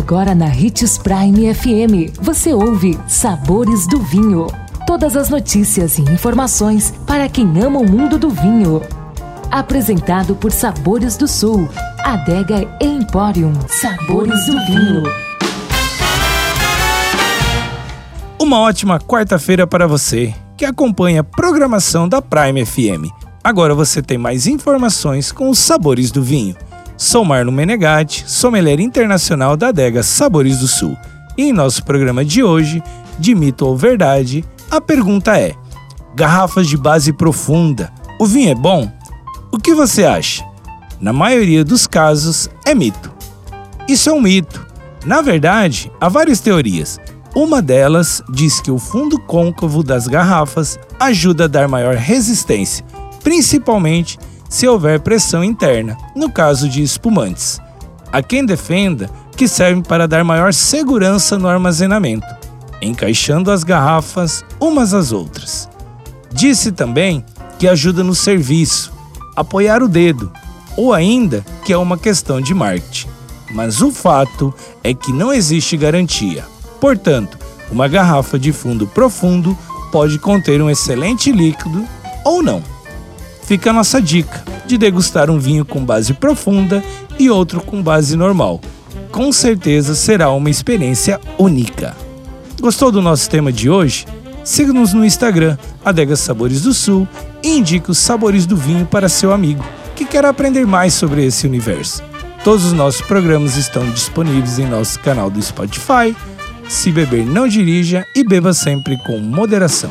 Agora na Ritz Prime FM, você ouve Sabores do Vinho. Todas as notícias e informações para quem ama o mundo do vinho. Apresentado por Sabores do Sul, Adega Emporium. Sabores do Vinho. Uma ótima quarta-feira para você que acompanha a programação da Prime FM. Agora você tem mais informações com os sabores do vinho. Sou Marlon Menegatti, sommelier internacional da adega Sabores do Sul. E em nosso programa de hoje, de mito ou verdade, a pergunta é: garrafas de base profunda, o vinho é bom? O que você acha? Na maioria dos casos, é mito. Isso é um mito. Na verdade, há várias teorias. Uma delas diz que o fundo côncavo das garrafas ajuda a dar maior resistência, principalmente se houver pressão interna, no caso de espumantes. Há quem defenda que servem para dar maior segurança no armazenamento, encaixando as garrafas umas às outras. Disse também que ajuda no serviço, apoiar o dedo, ou ainda que é uma questão de marketing. Mas o fato é que não existe garantia. Portanto, uma garrafa de fundo profundo pode conter um excelente líquido ou não fica a nossa dica de degustar um vinho com base profunda e outro com base normal. Com certeza será uma experiência única. Gostou do nosso tema de hoje? Siga-nos no Instagram, Adega Sabores do Sul, e indique os sabores do vinho para seu amigo que quer aprender mais sobre esse universo. Todos os nossos programas estão disponíveis em nosso canal do Spotify. Se beber, não dirija e beba sempre com moderação